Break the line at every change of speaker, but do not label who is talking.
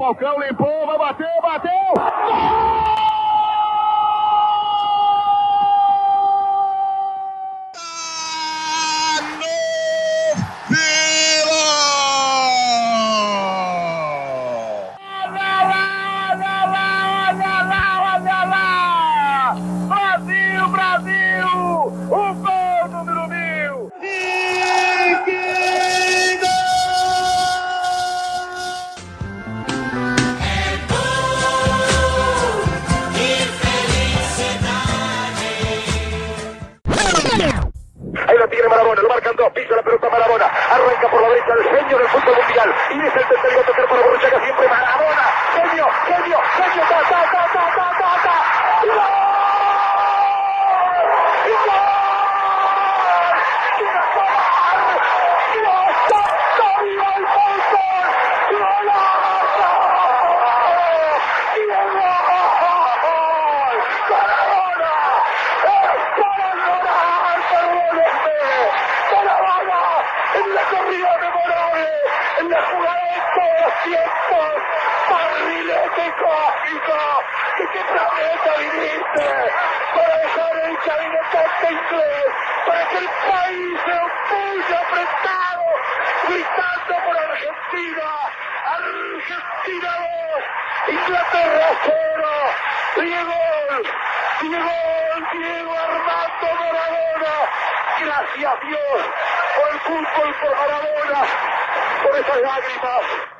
Falcão limpou, vai bater, bateu! Pisa la pelota Marabona, arranca por la derecha el genio del fútbol mundial, y es el tercero tocar para Borruchaga siempre Marabona, genio, genio, genio, ta, ta, ta, ta. ¡Y gol! ¡Y gol! ¡Y gol! ¡Victoria al fútbol! ¡Golazo! ¡Y gol! ¡Maradona! ¡Es para llorar, perdónenme! ¡Maradona! En la corrida memorable, en la jugada de todos los tiempos, barrilete cósmico, que qué planeta viniste, para dejar el caminotante inglés, para que el país se opulle apretado, gritando por Argentina, Argentina 2, Inglaterra 0, Diego, Diego, Diego Armando Maradona, gracias Dios por el fútbol, por Maradona, por esas lágrimas.